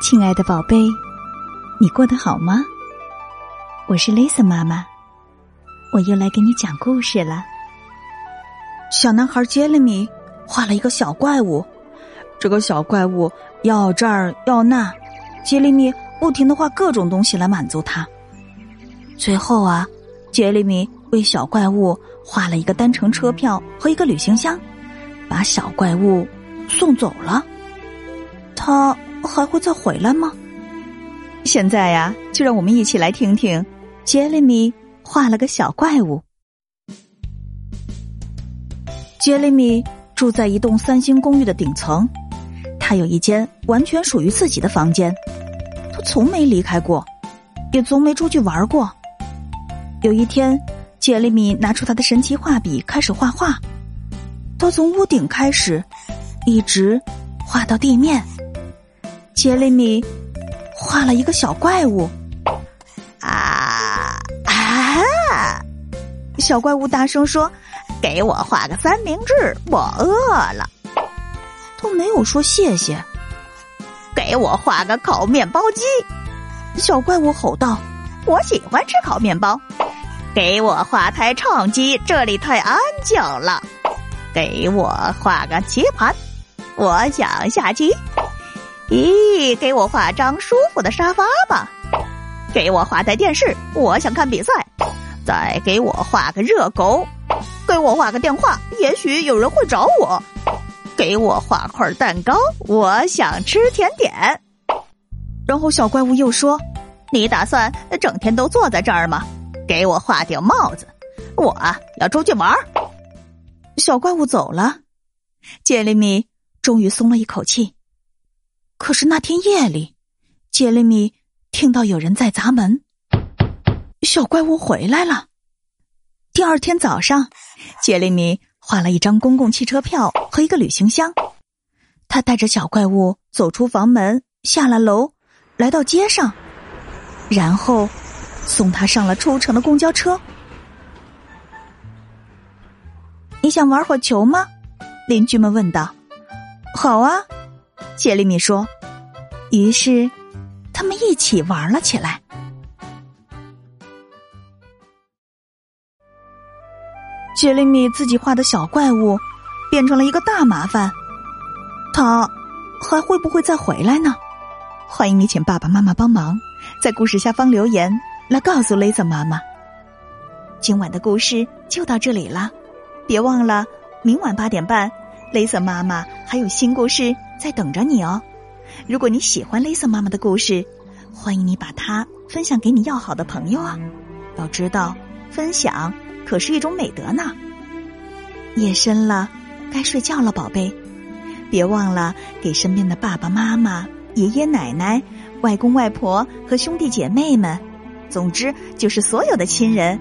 亲爱的宝贝，你过得好吗？我是 Lisa 妈妈，我又来给你讲故事了。小男孩杰里米画了一个小怪物，这个小怪物要这儿要那，杰里米不停的画各种东西来满足他。最后啊，杰里米为小怪物画了一个单程车票和一个旅行箱，把小怪物送走了。他。还会再回来吗？现在呀，就让我们一起来听听杰里米画了个小怪物。杰里米住在一栋三星公寓的顶层，他有一间完全属于自己的房间，他从没离开过，也从没出去玩过。有一天，杰里米拿出他的神奇画笔开始画画，他从屋顶开始，一直画到地面。杰里米画了一个小怪物，啊啊！小怪物大声说：“给我画个三明治，我饿了。”都没有说谢谢。给我画个烤面包机，小怪物吼道：“我喜欢吃烤面包。”给我画台唱机，这里太安静了。给我画个棋盘，我想下棋。咦，给我画张舒服的沙发吧！给我画台电视，我想看比赛。再给我画个热狗，给我画个电话，也许有人会找我。给我画块蛋糕，我想吃甜点。然后小怪物又说：“你打算整天都坐在这儿吗？给我画顶帽子，我要出去玩。”小怪物走了，杰里米终于松了一口气。可是那天夜里，杰里米听到有人在砸门。小怪物回来了。第二天早上，杰里米画了一张公共汽车票和一个旅行箱。他带着小怪物走出房门，下了楼，来到街上，然后送他上了出城的公交车。你想玩会球吗？邻居们问道。好啊。杰里米说：“于是，他们一起玩了起来。”杰里米自己画的小怪物变成了一个大麻烦，他还会不会再回来呢？欢迎你请爸爸妈妈帮忙，在故事下方留言来告诉雷泽妈妈。今晚的故事就到这里了，别忘了明晚八点半，雷泽妈妈还有新故事。在等着你哦！如果你喜欢 Lisa 妈妈的故事，欢迎你把它分享给你要好的朋友啊！要知道，分享可是一种美德呢。夜深了，该睡觉了，宝贝，别忘了给身边的爸爸妈妈、爷爷奶奶、外公外婆和兄弟姐妹们，总之就是所有的亲人，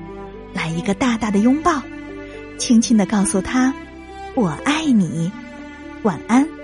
来一个大大的拥抱，轻轻的告诉他：“我爱你。”晚安。